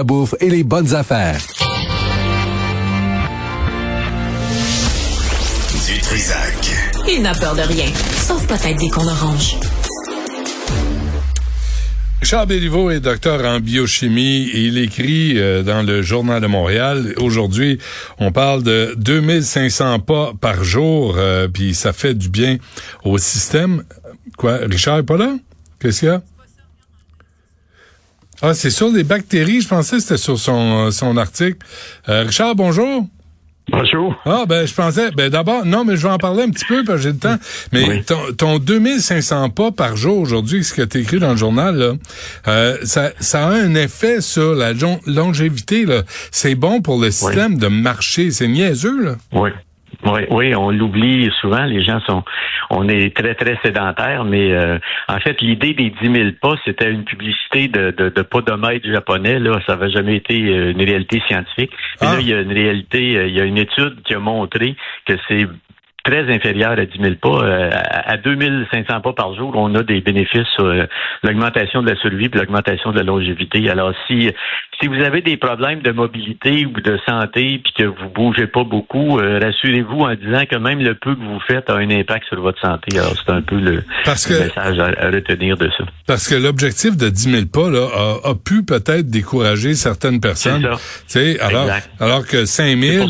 la bouffe et les bonnes affaires. Du Trisac. Il n'a peur de rien, sauf peut-être des qu'on orange. Richard Béliveau est docteur en biochimie et il écrit euh, dans le Journal de Montréal. Aujourd'hui, on parle de 2500 pas par jour, euh, puis ça fait du bien au système. Quoi, Richard est pas là? Qu'est-ce qu'il y a? Ah, c'est sur les bactéries. Je pensais que c'était sur son, euh, son article. Euh, Richard, bonjour. Bonjour. Ah, ben, je pensais, ben, d'abord, non, mais je vais en parler un petit peu parce que j'ai le temps. Mais ton, ton 2500 pas par jour aujourd'hui, ce que tu écrit dans le journal, là, euh, ça, ça a un effet sur la longévité, là. C'est bon pour le système de marcher. C'est niaiseux, là. Oui. Oui, oui, on l'oublie souvent. Les gens sont, on est très très sédentaires, mais euh, en fait, l'idée des 10 000 pas, c'était une publicité de, de, de podomètre japonais. Là, ça n'avait jamais été euh, une réalité scientifique. Là, ah. il y a une réalité, euh, il y a une étude qui a montré que c'est très inférieur à 10 000 pas. Euh, à 2 500 pas par jour, on a des bénéfices sur euh, l'augmentation de la survie et l'augmentation de la longévité. Alors, si si vous avez des problèmes de mobilité ou de santé puis que vous bougez pas beaucoup, euh, rassurez-vous en disant que même le peu que vous faites a un impact sur votre santé. Alors, c'est un peu le, message à, retenir de ça. Parce que l'objectif de 10 000 pas là, a, pu peut-être décourager certaines personnes. C'est alors, alors que 5 000...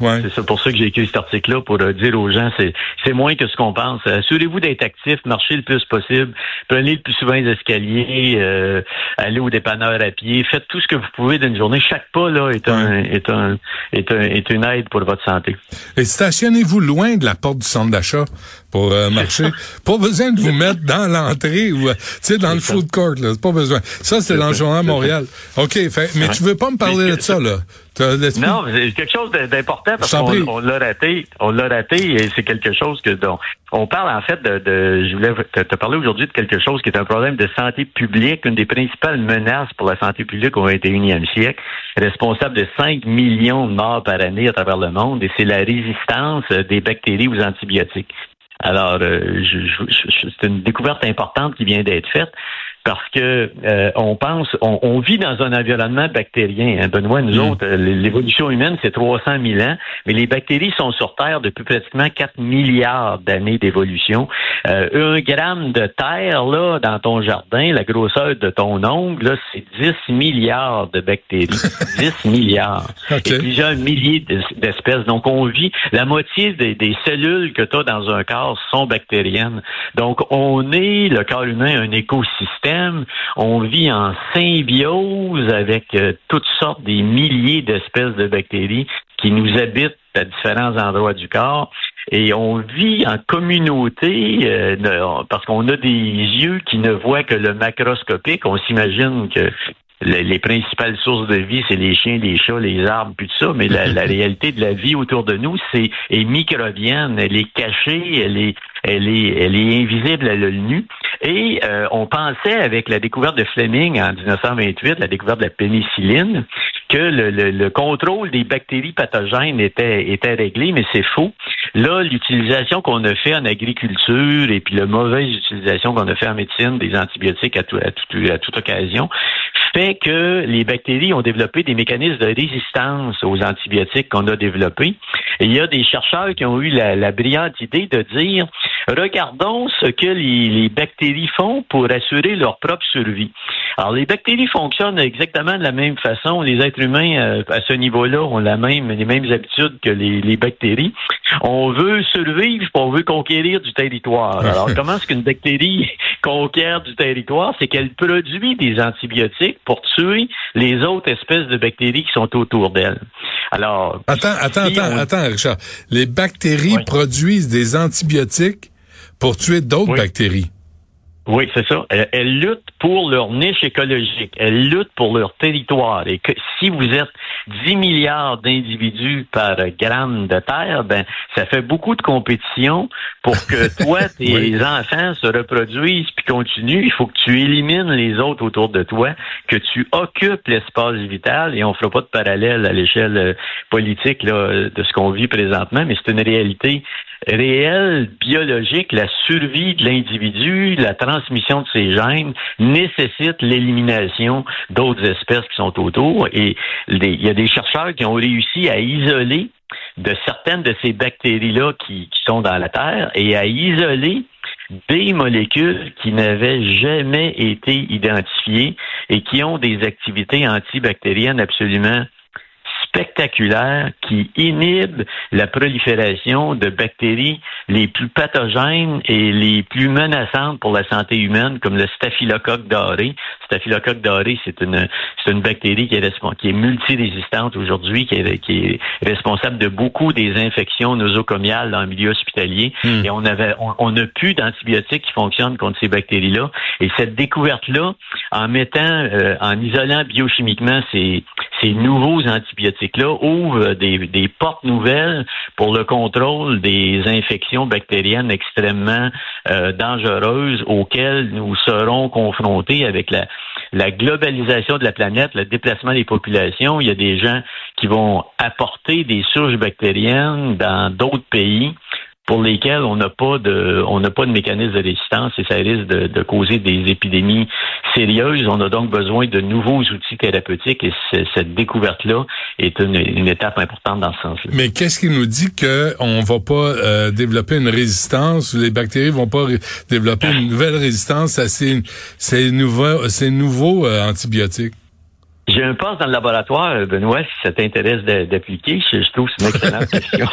C'est ça pour ça que j'ai écrit cet article-là pour dire aux gens, c'est, c'est moins que ce qu'on pense. Assurez-vous d'être actif, marchez le plus possible, prenez le plus souvent les escaliers, euh, allez au dépanneur à pied, faites tout ce que vous pouvez d'une journée. Chaque pas là est un, est un, est un, est une aide pour votre santé. Et stationnez-vous loin de la porte du centre d'achat pour euh, marcher. pas besoin de vous mettre dans l'entrée ou euh, tu sais dans le food court là, pas besoin. Ça c'est dans le journal Montréal. OK, mais tu veux pas me parler de ça là? Non, c'est quelque chose d'important parce qu'on on, l'a raté, on l'a raté et c'est quelque chose que dont on parle en fait de, de je voulais te, parler aujourd'hui de quelque chose qui est un problème de santé publique, une des principales menaces pour la santé publique au 21e siècle, responsable de 5 millions de morts par année à travers le monde et c'est la résistance des bactéries aux antibiotiques. Alors, euh, c'est une découverte importante qui vient d'être faite parce que euh, on pense, on, vit dans un environnement bactérien. Hein, Benoît, nous mm. autres, euh, l'évolution humaine, c'est 300 000 ans, mais les bactéries sont sur Terre depuis pratiquement 4 milliards d'années d'évolution. Euh, un gramme de terre, là, dans ton jardin, la grosseur de ton ongle, là, c'est 10 milliards de bactéries. 10 milliards. Et plusieurs milliers d'espèces. Donc, on vit, la moitié des, des cellules que tu as dans un corps sont bactériennes. Donc, on est, le corps humain, un écosystème on vit en symbiose avec euh, toutes sortes des milliers d'espèces de bactéries qui nous habitent à différents endroits du corps. Et on vit en communauté euh, parce qu'on a des yeux qui ne voient que le macroscopique. On s'imagine que les, principales sources de vie, c'est les chiens, les chats, les arbres, puis tout ça, mais la, réalité de la vie autour de nous, c'est est microbienne, elle est cachée, elle est, elle est, elle est invisible à l'œil nu. Et euh, on pensait, avec la découverte de Fleming en 1928, la découverte de la pénicilline, que le, le, contrôle des bactéries pathogènes était, était réglé, mais c'est faux. Là, l'utilisation qu'on a fait en agriculture et puis la mauvaise utilisation qu'on a fait en médecine des antibiotiques à, tout, à, tout, à toute occasion fait que les bactéries ont développé des mécanismes de résistance aux antibiotiques qu'on a développés. Il y a des chercheurs qui ont eu la, la brillante idée de dire regardons ce que les, bactéries font pour assurer leur propre survie. Alors, les bactéries fonctionnent exactement de la même façon. Les êtres humains, euh, à ce niveau-là, ont la même, les mêmes habitudes que les, les bactéries. On veut survivre, on veut conquérir du territoire. Alors, comment est-ce qu'une bactérie conquiert du territoire? C'est qu'elle produit des antibiotiques pour tuer les autres espèces de bactéries qui sont autour d'elle. Alors. Attends, attends, attends, attends, Richard. Les bactéries produisent des antibiotiques pour tuer d'autres bactéries. Oui, c'est ça. Elles, luttent pour leur niche écologique. Elles luttent pour leur territoire. Et que si vous êtes 10 milliards d'individus par gramme de terre, ben ça fait beaucoup de compétition pour que toi, tes enfants se reproduisent puis continuent. Il faut que tu élimines les autres autour de toi, que tu occupes l'espace vital. Et on fera pas de parallèle à l'échelle euh, politique là, de ce qu'on vit présentement, mais c'est une réalité réelle biologique, la survie de l'individu, la transmission de ses gènes nécessite l'élimination d'autres espèces qui sont autour. Et il y a des chercheurs qui ont réussi à isoler de certaines de ces bactéries-là qui, qui sont dans la Terre et à isoler des molécules qui n'avaient jamais été identifiées et qui ont des activités antibactériennes absolument spectaculaires qui inhibent la prolifération de bactéries les plus pathogènes et les plus menaçantes pour la santé humaine, comme le staphylocoque doré. Staphylocoque doré, c'est une, c'est une bactérie qui est, qui est multirésistante aujourd'hui, qui est, qui est responsable de beaucoup des infections nosocomiales dans le milieu hospitalier. Hmm. Et on avait, on n'a plus d'antibiotiques qui fonctionnent contre ces bactéries-là. Et cette découverte-là, en mettant, euh, en isolant biochimiquement ces, ces nouveaux antibiotiques-là, ouvre des, des portes nouvelles pour le contrôle des infections bactériennes extrêmement euh, dangereuses auxquelles nous serons confrontés avec la, la globalisation de la planète, le déplacement des populations. Il y a des gens qui vont apporter des souches bactériennes dans d'autres pays pour lesquels on n'a pas de on n'a pas de mécanisme de résistance et ça risque de, causer des épidémies sérieuses. On a donc besoin de nouveaux outils thérapeutiques et cette découverte-là est une, étape importante dans ce sens-là. Mais qu'est-ce qui nous dit qu'on va pas euh, développer une résistance, les bactéries vont pas développer une nouvelle résistance à ces, ces nouveaux, ces nouveaux euh, antibiotiques? J'ai un poste dans le laboratoire, Benoît, si ça t'intéresse d'appliquer. Je, trouve que c'est une excellente question.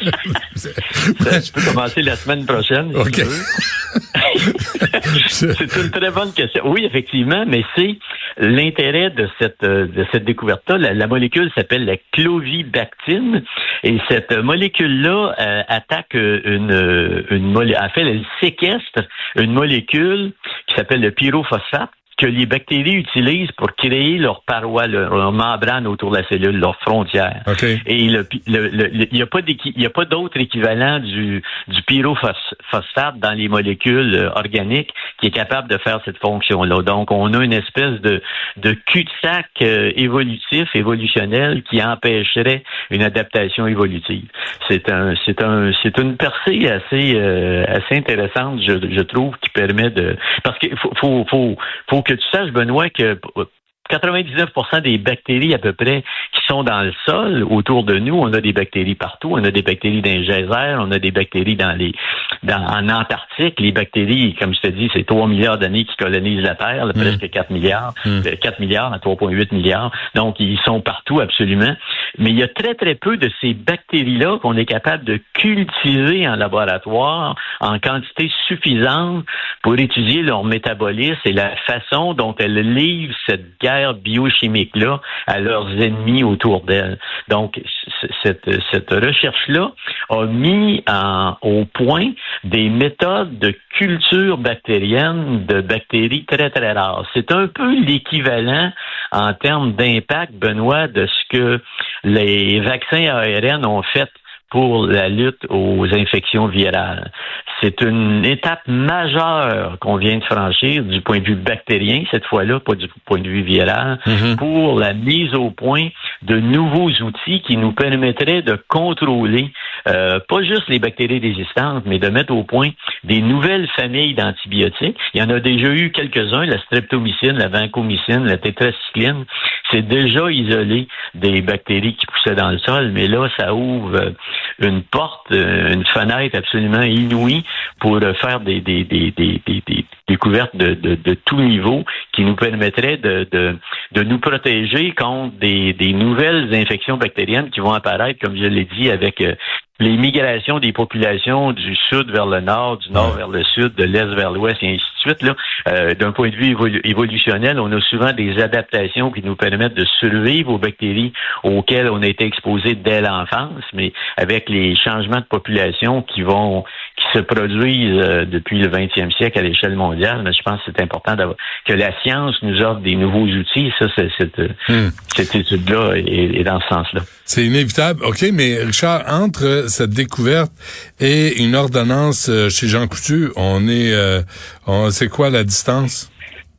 je peux commencer la semaine prochaine. OK. c'est une très bonne question. Oui, effectivement, mais c'est l'intérêt de cette de cette découverte-là. La, molécule s'appelle la clovibactine et cette molécule-là euh, attaque une une molécule. En fait, elle séquestre une molécule qui s'appelle le pyrophosphate que les bactéries utilisent pour créer leur paroi, leur, membrane autour de la cellule, leur frontière. Et il n'y a pas il a pas d'autre équivalent du, du pyrophosphate dans les molécules euh, organiques qui est capable de faire cette fonction-là. Donc, on a une espèce de, de cul-de-sac euh, évolutif, évolutionnel qui empêcherait une adaptation évolutive. C'est un, c'est un, c'est une percée assez, euh, assez intéressante, je, je trouve, qui permet de, parce qu'il faut, faut, faut, faut que tu saches, Benoît, que 99% des bactéries à peu près qui sont dans le sol autour de nous, on a des bactéries partout, on a des bactéries dans les geysers, on a des bactéries dans les dans, en Antarctique, les bactéries, comme je te dis, c'est 3 milliards d'années qui colonisent la Terre, mm. presque 4 milliards, 4 mm. euh, milliards à 3,8 milliards. Donc ils sont partout absolument, mais il y a très très peu de ces bactéries-là qu'on est capable de cultiver en laboratoire en quantité suffisante pour étudier leur métabolisme et la façon dont elles livrent cette guerre biochimique-là à leurs ennemis autour d'elle. Donc, cette, cette recherche-là a mis au point des méthodes de culture bactérienne de bactéries très, très rares. C'est un peu l'équivalent en termes d'impact, Benoît, de ce que les vaccins ARN ont fait pour la lutte aux infections virales. C'est une étape majeure qu'on vient de franchir du point de vue bactérien, cette fois-là, pas du point de vue viral, mhm. pour la mise au point de nouveaux outils qui nous permettraient de contrôler euh, pas juste les bactéries résistantes, mais de mettre au point des nouvelles familles d'antibiotiques. Il y en a déjà eu quelques-uns, la streptomycine, la vancomycine, la tétracycline. C'est déjà isolé des bactéries qui poussaient dans le sol, mais là, ça ouvre une porte, euh, une fenêtre absolument inouïe pour faire des, des, des, des, des découvertes de, de, de, tout niveau qui nous permettraient de, de, de nous protéger contre des, des nouvelles infections bactériennes qui vont apparaître, comme je l'ai dit, avec euh, les migrations des populations du sud vers le nord, du nord vers le sud, de l'est vers l'ouest et ainsi de suite. Là, euh, d'un point de vue évolutionnel, on a souvent des adaptations qui nous permettent de survivre aux bactéries auxquelles on a été exposé dès l'enfance, mais avec les changements de population qui vont qui se produisent euh, depuis le 20e siècle à l'échelle mondiale, mais je pense que c'est important que la science nous offre des nouveaux outils. Ça, c'est, cette, hmm. cette étude-là est, est dans ce sens-là. C'est inévitable. OK, mais Richard, entre cette découverte et une ordonnance euh, chez Jean Coutu, on est, euh, c'est quoi la distance?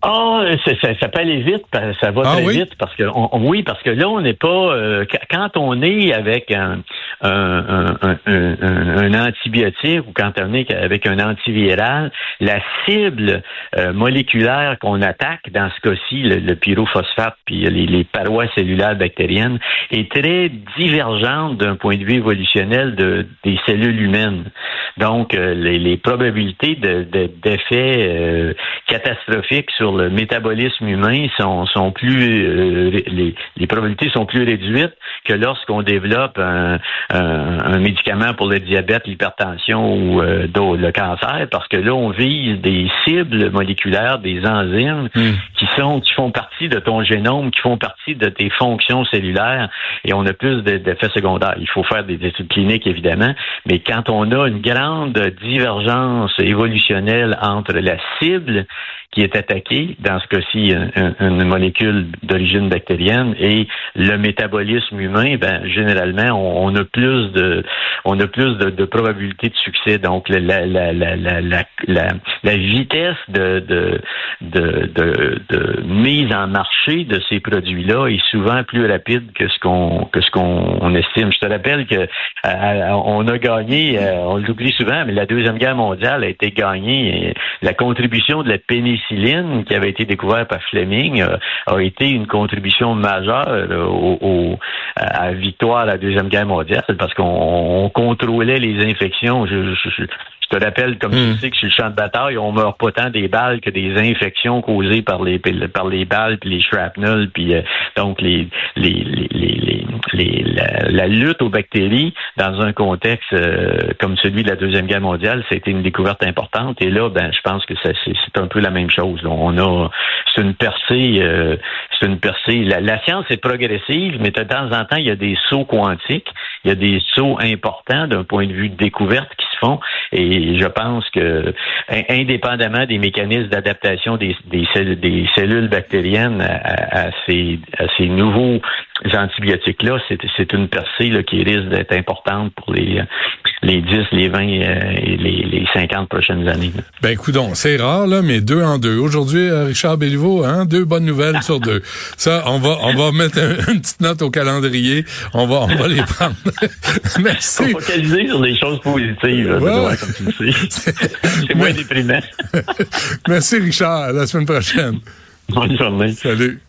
Ah, ça, ça, peut aller vite, ça va ah très vite parce que oui, parce que là on n'est pas euh, quand on est avec un, un, un, un, antibiotique ou quand on est avec un antiviral, la cible euh, moléculaire qu'on attaque dans ce cas-ci, le, pyrophosphate puis les, les, parois cellulaires bactériennes, est très divergente d'un point de vue évolutionnel de, des cellules humaines. Donc euh, les, les, probabilités d'effets de, catastrophiques sur le métabolisme humain sont, sont plus euh, les, les, probabilités sont plus réduites que lorsqu'on développe un, un, médicament pour le diabète, l'hypertension ou euh, le cancer, parce que là on vise des cibles moléculaires, des enzymes hmm. qui sont qui font partie de ton génome, qui font partie de tes fonctions cellulaires, et on a plus d'effets secondaires. Il faut faire des études cliniques évidemment, mais quand on a une grande divergence évolutionnelle entre la cible qui est attaqué, dans ce cas-ci, une, molécule d'origine bactérienne et le métabolisme humain, ben généralement, on, a plus de on a plus de, probabilité de succès. Donc la la la la la, la, vitesse de de, de de, mise en marché de ces produits-là est souvent plus rapide que ce qu'on que ce qu'on estime. Je te rappelle que on a gagné, euh, on l'oublie souvent, mais la deuxième guerre mondiale a été gagnée. La contribution de la pénicilline pénicilline qui avait été découvert par Fleming euh, a été une contribution majeure euh, au, à la victoire à la Deuxième Guerre mondiale parce qu'on contrôlait les infections. Je, te rappelle, comme tu hmm. sais, que sur le champ de bataille, on meurt pas tant des balles que des infections causées par les par les balles puis les shrapnel puis euh, donc les les, les, les, les la, lutte aux bactéries dans un contexte comme celui de la deuxième guerre mondiale, c'était une découverte importante et là, ben je pense que c'est un peu la même chose. On a, c'est une percée, euh, c'est une percée. La, science est progressive, mais de temps en temps, il y a des sauts quantiques, il y a des sauts importants d'un point de vue de découverte qui se font. Et je pense que, indépendamment des mécanismes d'adaptation des, des, cellules, bactériennes à, ces, à ces nouveaux antibiotiques-là, c'est une percée là, qui risque d'être importante pour les, les 10, les 20 euh, et les, les 50 prochaines années. Ben, écoute c'est rare, là, mais deux en deux. Aujourd'hui, euh, Richard Béliveau, hein, deux bonnes nouvelles sur deux. Ça, on va, on va mettre une petite note au calendrier. On va, on va les prendre. Merci. Faut focaliser sur des choses positives, comme tu sais. C'est moins déprimant. Merci, Richard. À la semaine prochaine. Bonne journée. Salut.